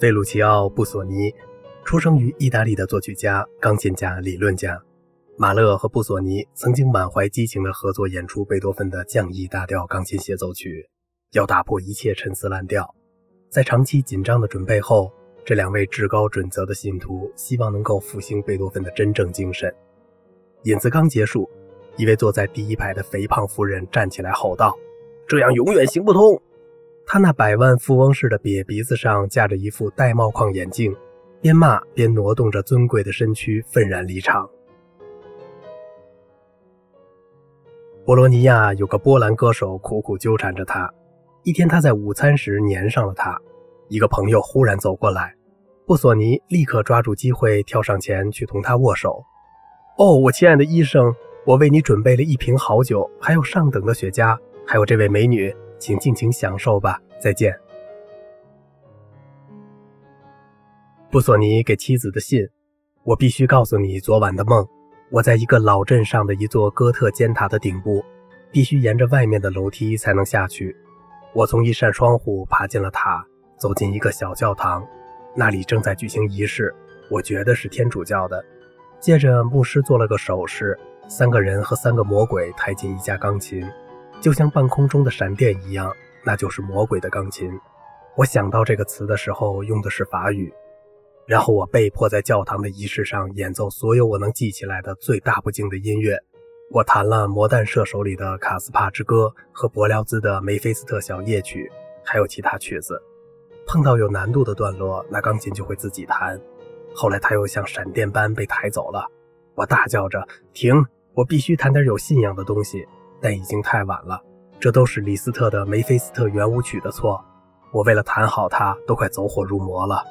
费鲁奇奥·布索尼出生于意大利的作曲家、钢琴家、理论家。马勒和布索尼曾经满怀激情地合作演出贝多芬的降 E 大调钢琴协奏曲，要打破一切陈词滥调。在长期紧张的准备后，这两位至高准则的信徒希望能够复兴贝多芬的真正精神。引子刚结束，一位坐在第一排的肥胖夫人站起来吼道：“这样永远行不通！”他那百万富翁似的瘪鼻子上架着一副玳瑁框眼镜，边骂边挪动着尊贵的身躯，愤然离场。博罗尼亚有个波兰歌手苦苦纠缠着他。一天，他在午餐时粘上了他。一个朋友忽然走过来，布索尼立刻抓住机会跳上前去同他握手。“哦，我亲爱的医生，我为你准备了一瓶好酒，还有上等的雪茄，还有这位美女，请尽情享受吧。再见。”布索尼给妻子的信：“我必须告诉你昨晚的梦。”我在一个老镇上的一座哥特尖塔的顶部，必须沿着外面的楼梯才能下去。我从一扇窗户爬进了塔，走进一个小教堂，那里正在举行仪式，我觉得是天主教的。接着，牧师做了个手势，三个人和三个魔鬼抬进一架钢琴，就像半空中的闪电一样，那就是魔鬼的钢琴。我想到这个词的时候，用的是法语。然后我被迫在教堂的仪式上演奏所有我能记起来的最大不敬的音乐。我弹了《魔弹射手》里的《卡斯帕之歌》和伯辽兹的《梅菲斯特小夜曲》，还有其他曲子。碰到有难度的段落，那钢琴就会自己弹。后来它又像闪电般被抬走了。我大叫着：“停！我必须弹点有信仰的东西。”但已经太晚了。这都是李斯特的《梅菲斯特圆舞曲》的错。我为了弹好它，都快走火入魔了。